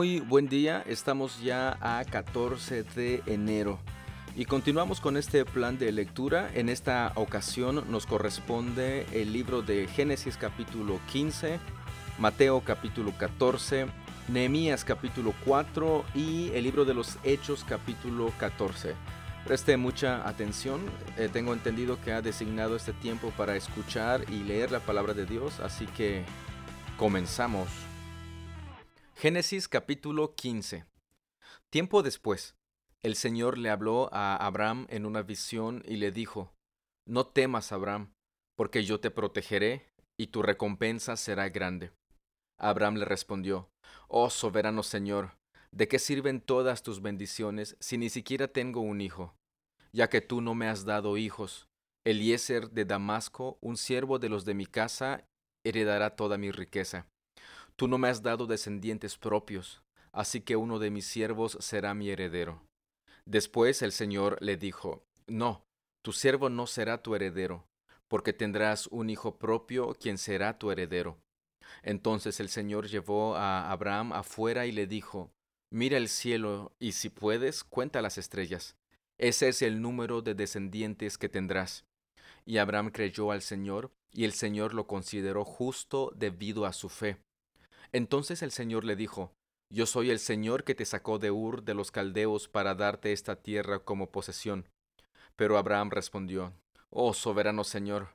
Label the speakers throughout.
Speaker 1: Muy buen día, estamos ya a 14 de enero y continuamos con este plan de lectura. En esta ocasión nos corresponde el libro de Génesis capítulo 15, Mateo capítulo 14, Nehemías capítulo 4 y el libro de los Hechos capítulo 14. Preste mucha atención, eh, tengo entendido que ha designado este tiempo para escuchar y leer la palabra de Dios, así que comenzamos. Génesis capítulo 15 Tiempo después, el Señor le habló a Abraham en una visión y le dijo, No temas, Abraham, porque yo te protegeré y tu recompensa será grande. Abraham le respondió, Oh soberano Señor, ¿de qué sirven todas tus bendiciones si ni siquiera tengo un hijo? Ya que tú no me has dado hijos, Eliezer de Damasco, un siervo de los de mi casa, heredará toda mi riqueza. Tú no me has dado descendientes propios, así que uno de mis siervos será mi heredero. Después el Señor le dijo, No, tu siervo no será tu heredero, porque tendrás un hijo propio quien será tu heredero. Entonces el Señor llevó a Abraham afuera y le dijo, Mira el cielo y si puedes, cuenta las estrellas. Ese es el número de descendientes que tendrás. Y Abraham creyó al Señor, y el Señor lo consideró justo debido a su fe. Entonces el Señor le dijo, Yo soy el Señor que te sacó de Ur de los Caldeos para darte esta tierra como posesión. Pero Abraham respondió, Oh soberano Señor,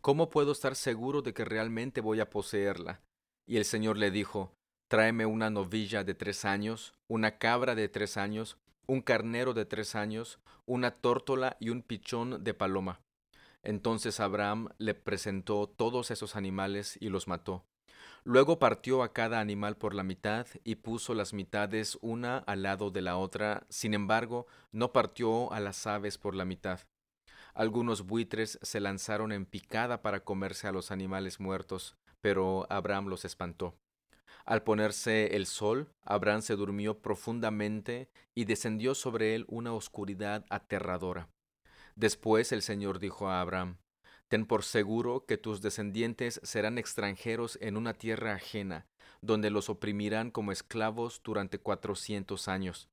Speaker 1: ¿cómo puedo estar seguro de que realmente voy a poseerla? Y el Señor le dijo, Tráeme una novilla de tres años, una cabra de tres años, un carnero de tres años, una tórtola y un pichón de paloma. Entonces Abraham le presentó todos esos animales y los mató. Luego partió a cada animal por la mitad y puso las mitades una al lado de la otra, sin embargo, no partió a las aves por la mitad. Algunos buitres se lanzaron en picada para comerse a los animales muertos, pero Abraham los espantó. Al ponerse el sol, Abraham se durmió profundamente y descendió sobre él una oscuridad aterradora. Después el Señor dijo a Abraham, Ten por seguro que tus descendientes serán extranjeros en una tierra ajena, donde los oprimirán como esclavos durante cuatrocientos años.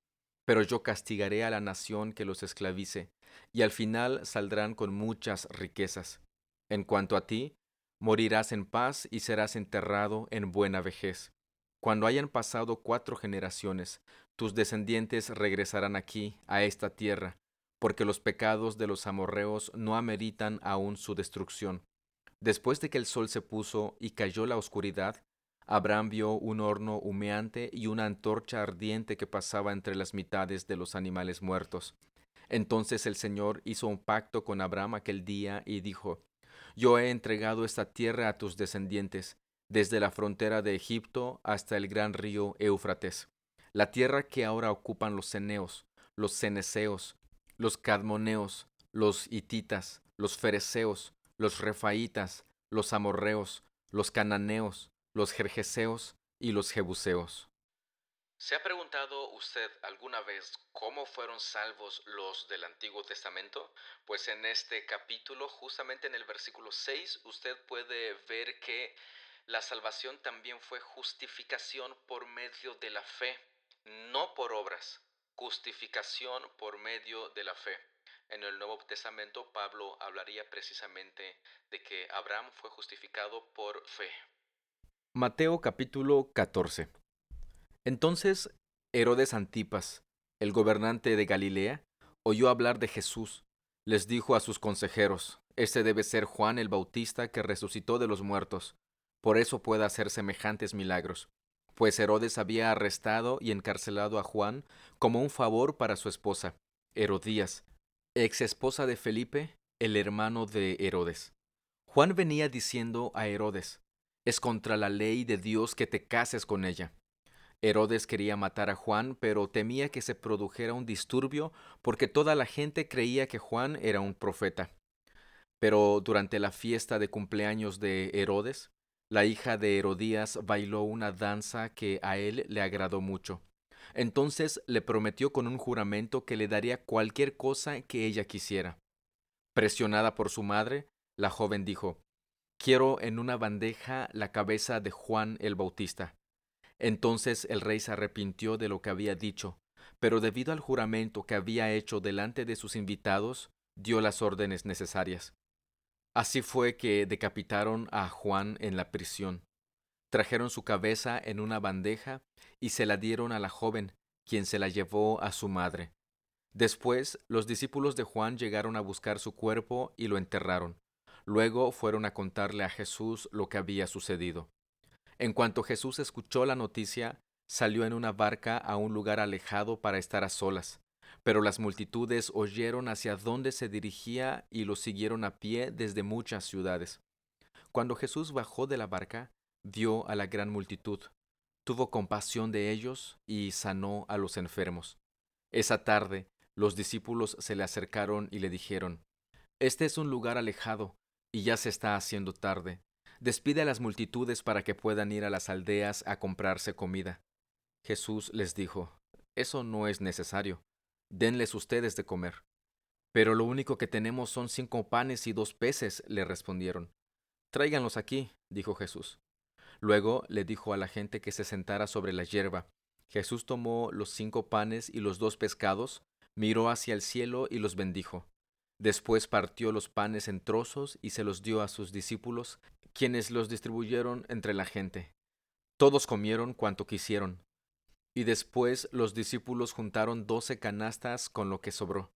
Speaker 1: Pero yo castigaré a la nación que los esclavice, y al final saldrán con muchas riquezas. En cuanto a ti, morirás en paz y serás enterrado en buena vejez. Cuando hayan pasado cuatro generaciones, tus descendientes regresarán aquí, a esta tierra, porque los pecados de los amorreos no ameritan aún su destrucción. Después de que el sol se puso y cayó la oscuridad, Abraham vio un horno humeante y una antorcha ardiente que pasaba entre las mitades de los animales muertos. Entonces el Señor hizo un pacto con Abraham aquel día y dijo, Yo he entregado esta tierra a tus descendientes, desde la frontera de Egipto hasta el gran río Éufrates, la tierra que ahora ocupan los ceneos, los ceneseos, los cadmoneos, los hititas, los fereceos, los refaitas, los amorreos, los cananeos, los jerjeseos y los jebuseos. ¿Se ha preguntado usted alguna vez cómo fueron salvos los del Antiguo Testamento? Pues en este capítulo, justamente en el versículo 6, usted puede ver que la salvación también fue justificación por medio de la fe, no por obras justificación por medio de la fe. En el Nuevo Testamento Pablo hablaría precisamente de que Abraham fue justificado por fe. Mateo capítulo 14 Entonces Herodes Antipas, el gobernante de Galilea, oyó hablar de Jesús. Les dijo a sus consejeros, Este debe ser Juan el Bautista que resucitó de los muertos. Por eso puede hacer semejantes milagros pues Herodes había arrestado y encarcelado a Juan como un favor para su esposa, Herodías, ex esposa de Felipe, el hermano de Herodes. Juan venía diciendo a Herodes, es contra la ley de Dios que te cases con ella. Herodes quería matar a Juan, pero temía que se produjera un disturbio porque toda la gente creía que Juan era un profeta. Pero durante la fiesta de cumpleaños de Herodes, la hija de Herodías bailó una danza que a él le agradó mucho. Entonces le prometió con un juramento que le daría cualquier cosa que ella quisiera. Presionada por su madre, la joven dijo, Quiero en una bandeja la cabeza de Juan el Bautista. Entonces el rey se arrepintió de lo que había dicho, pero debido al juramento que había hecho delante de sus invitados, dio las órdenes necesarias. Así fue que decapitaron a Juan en la prisión. Trajeron su cabeza en una bandeja y se la dieron a la joven, quien se la llevó a su madre. Después, los discípulos de Juan llegaron a buscar su cuerpo y lo enterraron. Luego fueron a contarle a Jesús lo que había sucedido. En cuanto Jesús escuchó la noticia, salió en una barca a un lugar alejado para estar a solas. Pero las multitudes oyeron hacia dónde se dirigía y lo siguieron a pie desde muchas ciudades. Cuando Jesús bajó de la barca, vio a la gran multitud, tuvo compasión de ellos y sanó a los enfermos. Esa tarde los discípulos se le acercaron y le dijeron, Este es un lugar alejado, y ya se está haciendo tarde. Despide a las multitudes para que puedan ir a las aldeas a comprarse comida. Jesús les dijo, Eso no es necesario. Denles ustedes de comer. Pero lo único que tenemos son cinco panes y dos peces, le respondieron. Tráiganlos aquí, dijo Jesús. Luego le dijo a la gente que se sentara sobre la hierba. Jesús tomó los cinco panes y los dos pescados, miró hacia el cielo y los bendijo. Después partió los panes en trozos y se los dio a sus discípulos, quienes los distribuyeron entre la gente. Todos comieron cuanto quisieron. Y después los discípulos juntaron doce canastas con lo que sobró.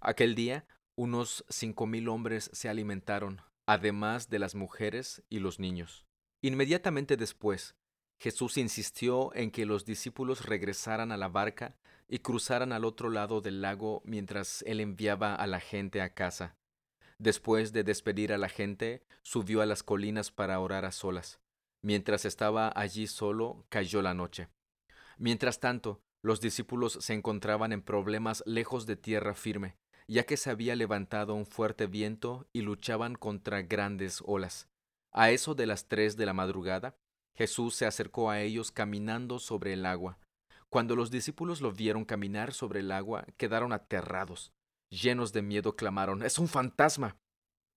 Speaker 1: Aquel día unos cinco mil hombres se alimentaron, además de las mujeres y los niños. Inmediatamente después, Jesús insistió en que los discípulos regresaran a la barca y cruzaran al otro lado del lago mientras él enviaba a la gente a casa. Después de despedir a la gente, subió a las colinas para orar a solas. Mientras estaba allí solo, cayó la noche. Mientras tanto, los discípulos se encontraban en problemas lejos de tierra firme, ya que se había levantado un fuerte viento y luchaban contra grandes olas. A eso de las tres de la madrugada, Jesús se acercó a ellos caminando sobre el agua. Cuando los discípulos lo vieron caminar sobre el agua, quedaron aterrados. Llenos de miedo clamaron, Es un fantasma.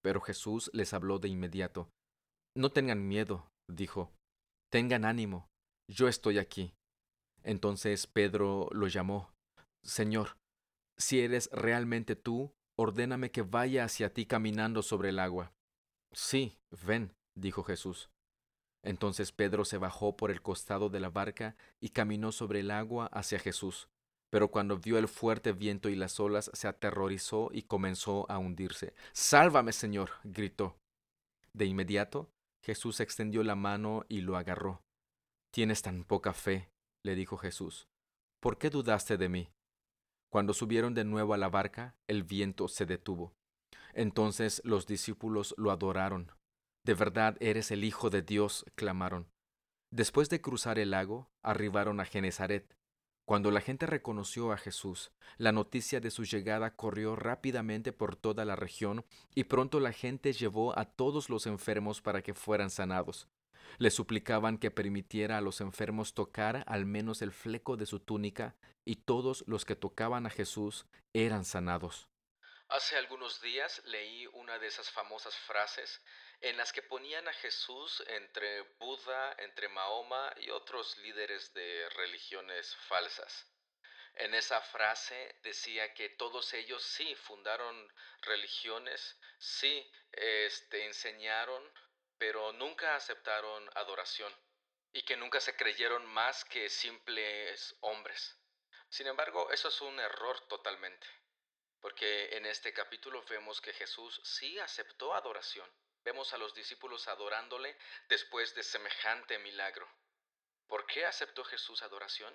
Speaker 1: Pero Jesús les habló de inmediato. No tengan miedo, dijo. Tengan ánimo. Yo estoy aquí. Entonces Pedro lo llamó. Señor, si eres realmente tú, ordéname que vaya hacia ti caminando sobre el agua. Sí, ven, dijo Jesús. Entonces Pedro se bajó por el costado de la barca y caminó sobre el agua hacia Jesús. Pero cuando vio el fuerte viento y las olas, se aterrorizó y comenzó a hundirse. Sálvame, Señor, gritó. De inmediato, Jesús extendió la mano y lo agarró. Tienes tan poca fe, le dijo Jesús. ¿Por qué dudaste de mí? Cuando subieron de nuevo a la barca, el viento se detuvo. Entonces los discípulos lo adoraron. De verdad eres el Hijo de Dios, clamaron. Después de cruzar el lago, arribaron a Genezaret. Cuando la gente reconoció a Jesús, la noticia de su llegada corrió rápidamente por toda la región y pronto la gente llevó a todos los enfermos para que fueran sanados. Le suplicaban que permitiera a los enfermos tocar al menos el fleco de su túnica y todos los que tocaban a Jesús eran sanados. Hace algunos días leí una de esas famosas frases en las que ponían a Jesús entre Buda, entre Mahoma y otros líderes de religiones falsas. En esa frase decía que todos ellos sí fundaron religiones, sí este, enseñaron, pero nunca aceptaron adoración y que nunca se creyeron más que simples hombres. Sin embargo, eso es un error totalmente, porque en este capítulo vemos que Jesús sí aceptó adoración Vemos a los discípulos adorándole después de semejante milagro. ¿Por qué aceptó Jesús adoración?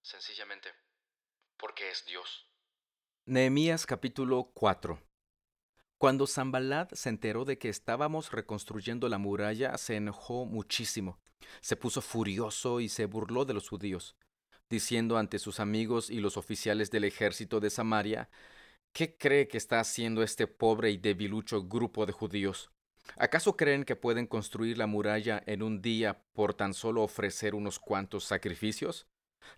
Speaker 1: Sencillamente, porque es Dios. Nehemías capítulo 4 Cuando Zambalat se enteró de que estábamos reconstruyendo la muralla, se enojó muchísimo. Se puso furioso y se burló de los judíos, diciendo ante sus amigos y los oficiales del ejército de Samaria, ¿qué cree que está haciendo este pobre y debilucho grupo de judíos? ¿Acaso creen que pueden construir la muralla en un día por tan solo ofrecer unos cuantos sacrificios?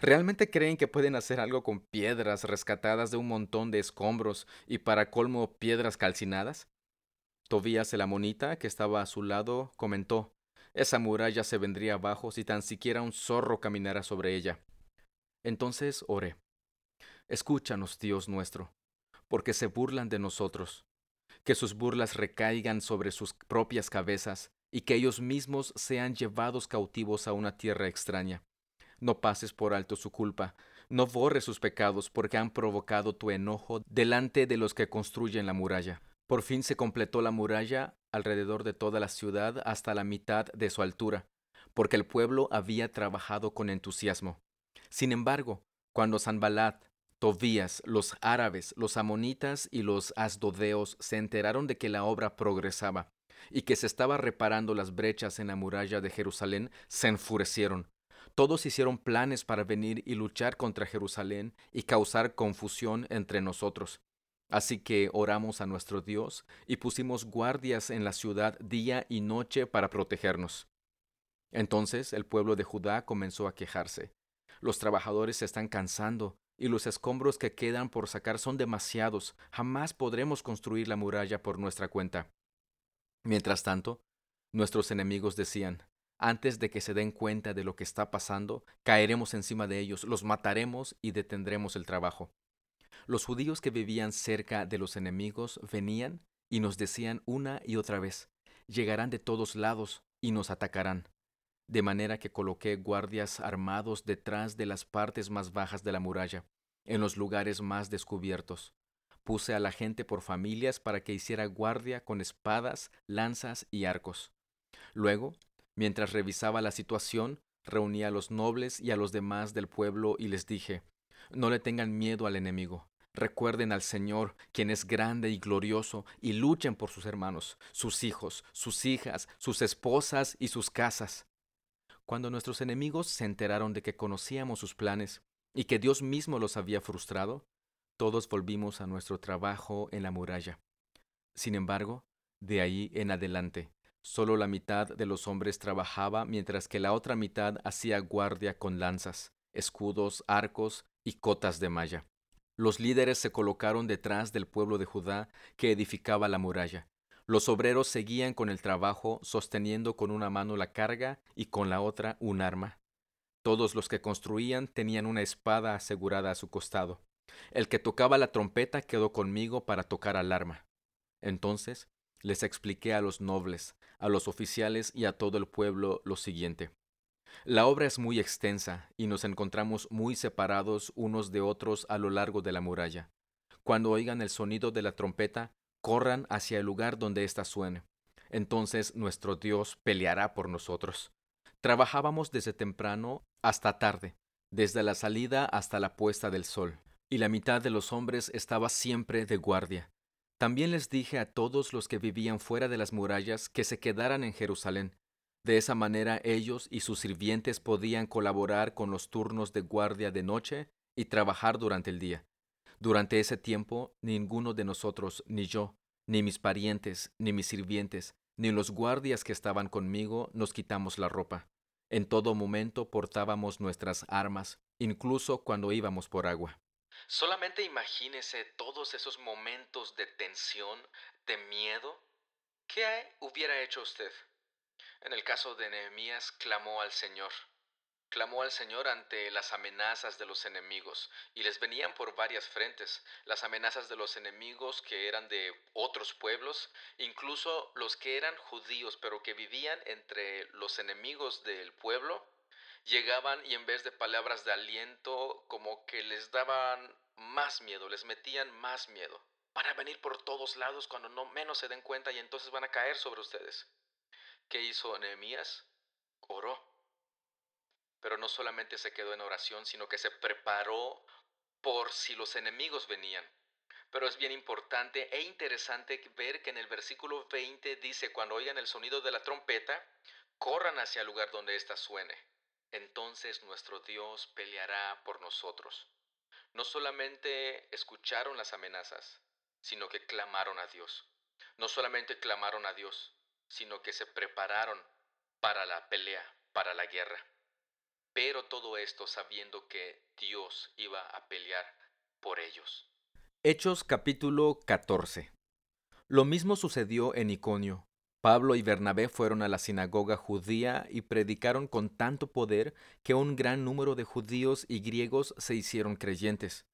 Speaker 1: ¿Realmente creen que pueden hacer algo con piedras rescatadas de un montón de escombros y para colmo piedras calcinadas? Tobías el amonita, que estaba a su lado, comentó, Esa muralla se vendría abajo si tan siquiera un zorro caminara sobre ella. Entonces oré. Escúchanos, Dios nuestro, porque se burlan de nosotros. Que sus burlas recaigan sobre sus propias cabezas y que ellos mismos sean llevados cautivos a una tierra extraña. No pases por alto su culpa, no borres sus pecados porque han provocado tu enojo delante de los que construyen la muralla. Por fin se completó la muralla alrededor de toda la ciudad hasta la mitad de su altura, porque el pueblo había trabajado con entusiasmo. Sin embargo, cuando Sanbalat, Tobías, los árabes, los amonitas y los asdodeos se enteraron de que la obra progresaba y que se estaba reparando las brechas en la muralla de Jerusalén, se enfurecieron. Todos hicieron planes para venir y luchar contra Jerusalén y causar confusión entre nosotros. Así que oramos a nuestro Dios y pusimos guardias en la ciudad día y noche para protegernos. Entonces el pueblo de Judá comenzó a quejarse. Los trabajadores se están cansando y los escombros que quedan por sacar son demasiados. Jamás podremos construir la muralla por nuestra cuenta. Mientras tanto, nuestros enemigos decían, antes de que se den cuenta de lo que está pasando, caeremos encima de ellos, los mataremos y detendremos el trabajo. Los judíos que vivían cerca de los enemigos venían y nos decían una y otra vez, llegarán de todos lados y nos atacarán. De manera que coloqué guardias armados detrás de las partes más bajas de la muralla, en los lugares más descubiertos. Puse a la gente por familias para que hiciera guardia con espadas, lanzas y arcos. Luego Mientras revisaba la situación, reuní a los nobles y a los demás del pueblo y les dije, no le tengan miedo al enemigo. Recuerden al Señor, quien es grande y glorioso, y luchen por sus hermanos, sus hijos, sus hijas, sus esposas y sus casas. Cuando nuestros enemigos se enteraron de que conocíamos sus planes y que Dios mismo los había frustrado, todos volvimos a nuestro trabajo en la muralla. Sin embargo, de ahí en adelante, Solo la mitad de los hombres trabajaba mientras que la otra mitad hacía guardia con lanzas, escudos, arcos y cotas de malla. Los líderes se colocaron detrás del pueblo de Judá que edificaba la muralla. Los obreros seguían con el trabajo, sosteniendo con una mano la carga y con la otra un arma. Todos los que construían tenían una espada asegurada a su costado. El que tocaba la trompeta quedó conmigo para tocar al arma. Entonces les expliqué a los nobles, a los oficiales y a todo el pueblo lo siguiente. La obra es muy extensa y nos encontramos muy separados unos de otros a lo largo de la muralla. Cuando oigan el sonido de la trompeta, corran hacia el lugar donde ésta suene. Entonces nuestro Dios peleará por nosotros. Trabajábamos desde temprano hasta tarde, desde la salida hasta la puesta del sol, y la mitad de los hombres estaba siempre de guardia. También les dije a todos los que vivían fuera de las murallas que se quedaran en Jerusalén. De esa manera ellos y sus sirvientes podían colaborar con los turnos de guardia de noche y trabajar durante el día. Durante ese tiempo, ninguno de nosotros, ni yo, ni mis parientes, ni mis sirvientes, ni los guardias que estaban conmigo, nos quitamos la ropa. En todo momento portábamos nuestras armas, incluso cuando íbamos por agua. Solamente imagínese todos esos momentos de tensión, de miedo. ¿Qué hubiera hecho usted? En el caso de Nehemías, clamó al Señor. Clamó al Señor ante las amenazas de los enemigos, y les venían por varias frentes, las amenazas de los enemigos que eran de otros pueblos, incluso los que eran judíos, pero que vivían entre los enemigos del pueblo, llegaban y en vez de palabras de aliento, como que les daban más miedo, les metían más miedo. Van a venir por todos lados cuando no menos se den cuenta y entonces van a caer sobre ustedes. ¿Qué hizo Nehemías? Oró. Pero no solamente se quedó en oración, sino que se preparó por si los enemigos venían. Pero es bien importante e interesante ver que en el versículo 20 dice, cuando oigan el sonido de la trompeta, corran hacia el lugar donde ésta suene entonces nuestro Dios peleará por nosotros. No solamente escucharon las amenazas, sino que clamaron a Dios. No solamente clamaron a Dios, sino que se prepararon para la pelea, para la guerra. Pero todo esto sabiendo que Dios iba a pelear por ellos. Hechos capítulo 14 Lo mismo sucedió en Iconio Pablo y Bernabé fueron a la sinagoga judía y predicaron con tanto poder que un gran número de judíos y griegos se hicieron creyentes.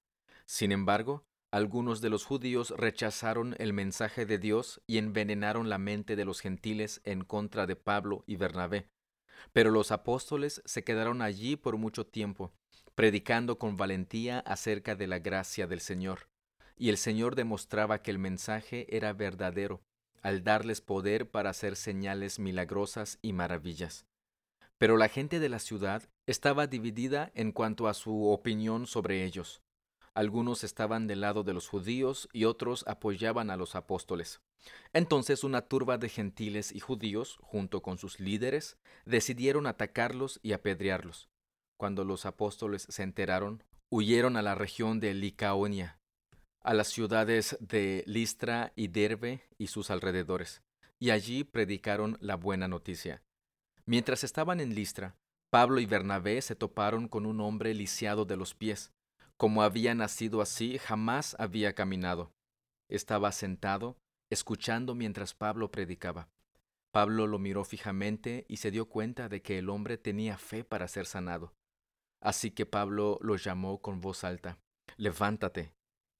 Speaker 1: Sin embargo, algunos de los judíos rechazaron el mensaje de Dios y envenenaron la mente de los gentiles en contra de Pablo y Bernabé. Pero los apóstoles se quedaron allí por mucho tiempo, predicando con valentía acerca de la gracia del Señor. Y el Señor demostraba que el mensaje era verdadero, al darles poder para hacer señales milagrosas y maravillas. Pero la gente de la ciudad estaba dividida en cuanto a su opinión sobre ellos. Algunos estaban del lado de los judíos y otros apoyaban a los apóstoles. Entonces una turba de gentiles y judíos, junto con sus líderes, decidieron atacarlos y apedrearlos. Cuando los apóstoles se enteraron, huyeron a la región de Licaonia, a las ciudades de Listra y Derbe y sus alrededores, y allí predicaron la buena noticia. Mientras estaban en Listra, Pablo y Bernabé se toparon con un hombre lisiado de los pies. Como había nacido así, jamás había caminado. Estaba sentado, escuchando mientras Pablo predicaba. Pablo lo miró fijamente y se dio cuenta de que el hombre tenía fe para ser sanado. Así que Pablo lo llamó con voz alta, Levántate,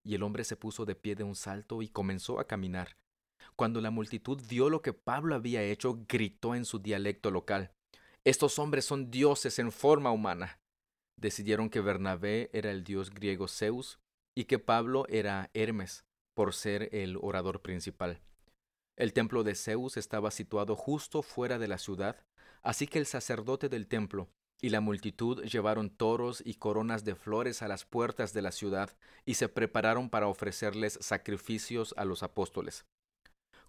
Speaker 1: y el hombre se puso de pie de un salto y comenzó a caminar. Cuando la multitud vio lo que Pablo había hecho, gritó en su dialecto local, Estos hombres son dioses en forma humana. Decidieron que Bernabé era el dios griego Zeus y que Pablo era Hermes, por ser el orador principal. El templo de Zeus estaba situado justo fuera de la ciudad, así que el sacerdote del templo y la multitud llevaron toros y coronas de flores a las puertas de la ciudad y se prepararon para ofrecerles sacrificios a los apóstoles.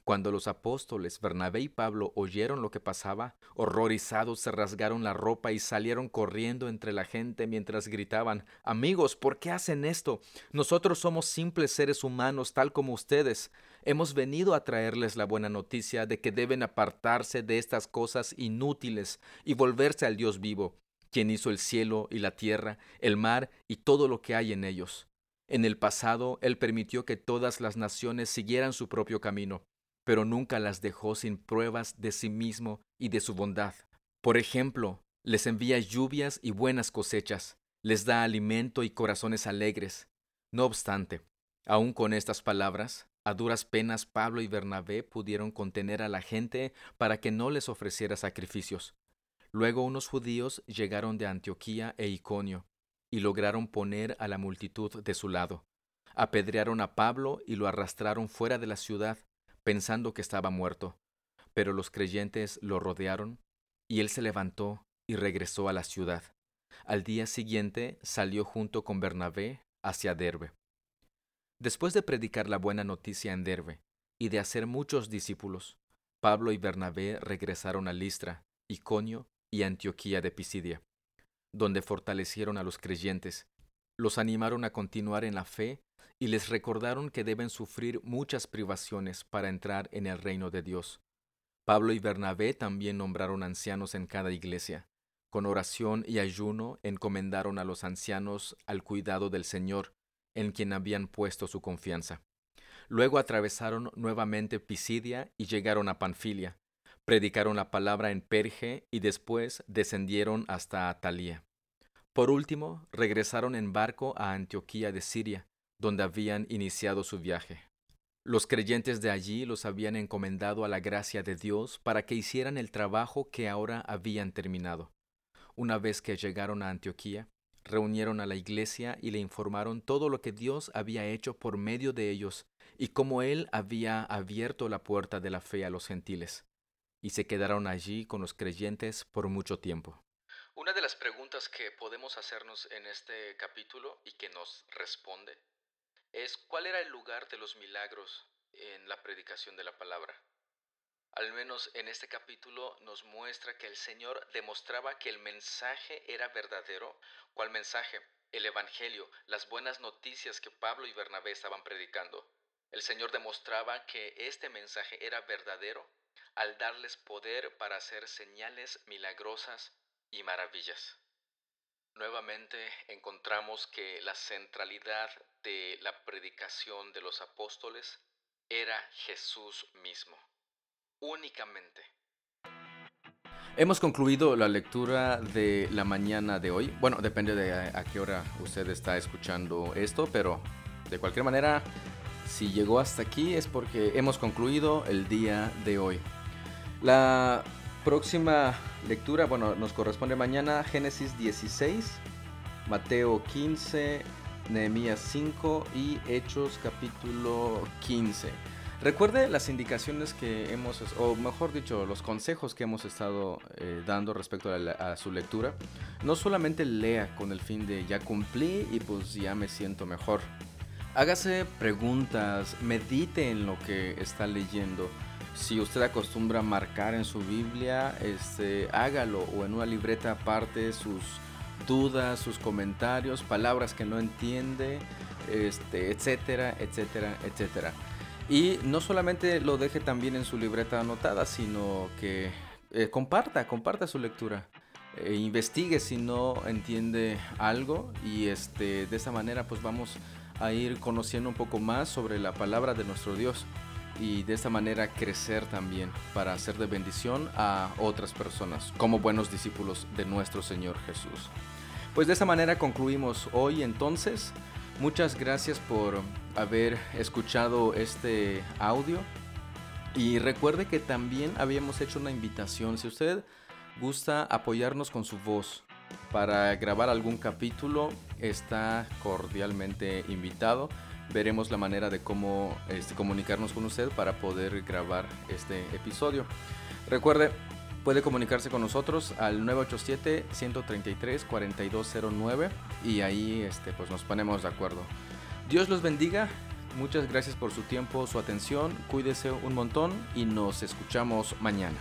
Speaker 1: Cuando los apóstoles Bernabé y Pablo oyeron lo que pasaba, horrorizados se rasgaron la ropa y salieron corriendo entre la gente mientras gritaban Amigos, ¿por qué hacen esto? Nosotros somos simples seres humanos tal como ustedes. Hemos venido a traerles la buena noticia de que deben apartarse de estas cosas inútiles y volverse al Dios vivo, quien hizo el cielo y la tierra, el mar y todo lo que hay en ellos. En el pasado, Él permitió que todas las naciones siguieran su propio camino, pero nunca las dejó sin pruebas de sí mismo y de su bondad. Por ejemplo, les envía lluvias y buenas cosechas, les da alimento y corazones alegres. No obstante, aun con estas palabras, a duras penas Pablo y Bernabé pudieron contener a la gente para que no les ofreciera sacrificios. Luego unos judíos llegaron de Antioquía e Iconio, y lograron poner a la multitud de su lado. Apedrearon a Pablo y lo arrastraron fuera de la ciudad, pensando que estaba muerto. Pero los creyentes lo rodearon, y él se levantó y regresó a la ciudad. Al día siguiente salió junto con Bernabé hacia Derbe. Después de predicar la buena noticia en Derbe y de hacer muchos discípulos, Pablo y Bernabé regresaron a Listra, Iconio y Antioquía de Pisidia, donde fortalecieron a los creyentes, los animaron a continuar en la fe y les recordaron que deben sufrir muchas privaciones para entrar en el reino de Dios. Pablo y Bernabé también nombraron ancianos en cada iglesia. Con oración y ayuno encomendaron a los ancianos al cuidado del Señor, en quien habían puesto su confianza. Luego atravesaron nuevamente Pisidia y llegaron a Panfilia, Predicaron la palabra en Perge y después descendieron hasta Atalía. Por último, regresaron en barco a Antioquía de Siria, donde habían iniciado su viaje. Los creyentes de allí los habían encomendado a la gracia de Dios para que hicieran el trabajo que ahora habían terminado. Una vez que llegaron a Antioquía, reunieron a la iglesia y le informaron todo lo que Dios había hecho por medio de ellos y cómo Él había abierto la puerta de la fe a los gentiles y se quedaron allí con los creyentes por mucho tiempo. Una de las preguntas que podemos hacernos en este capítulo y que nos responde es ¿cuál era el lugar de los milagros en la predicación de la palabra? Al menos en este capítulo nos muestra que el Señor demostraba que el mensaje era verdadero. ¿Cuál mensaje? El Evangelio, las buenas noticias que Pablo y Bernabé estaban predicando. El Señor demostraba que este mensaje era verdadero al darles poder para hacer señales milagrosas y maravillas. Nuevamente encontramos que la centralidad de la predicación de los apóstoles era Jesús mismo. únicamente. Hemos concluido la lectura de la mañana de hoy. Bueno, depende de a, qué hora usted está escuchando esto, pero de cualquier manera, si llegó hasta aquí es porque hemos concluido el día de hoy. La próxima lectura, bueno, nos corresponde mañana Génesis 16, Mateo 15, Nehemías 5 y Hechos capítulo 15. Recuerde las indicaciones que hemos, o mejor dicho, los consejos que hemos estado eh, dando respecto a, su lectura. No solamente lea con el fin de ya cumplí y pues ya me siento mejor. Hágase preguntas, medite en lo que está leyendo. Si usted acostumbra marcar en su Biblia, este, hágalo o en una libreta aparte sus dudas, sus comentarios, palabras que no entiende, este, etcétera, etcétera, etcétera. Y no solamente lo deje también en su libreta anotada, sino que eh, comparta, comparta su lectura. E investigue si no entiende algo y este, de esa manera pues vamos a ir conociendo un poco más sobre la palabra de nuestro Dios y de esta manera crecer también para hacer de bendición a otras personas como buenos discípulos de nuestro Señor Jesús. Pues de esa manera concluimos hoy entonces. Muchas gracias por haber escuchado este audio. Y recuerde que también habíamos hecho una invitación. Si usted gusta apoyarnos con su voz para grabar algún capítulo, está cordialmente invitado. Veremos la manera de cómo este, comunicarnos con usted para poder grabar este episodio. Recuerde, puede comunicarse con nosotros al 987-133-4209 y ahí este, pues nos ponemos de acuerdo. Dios los bendiga, muchas gracias por su tiempo, su atención, cuídese un montón y nos escuchamos mañana.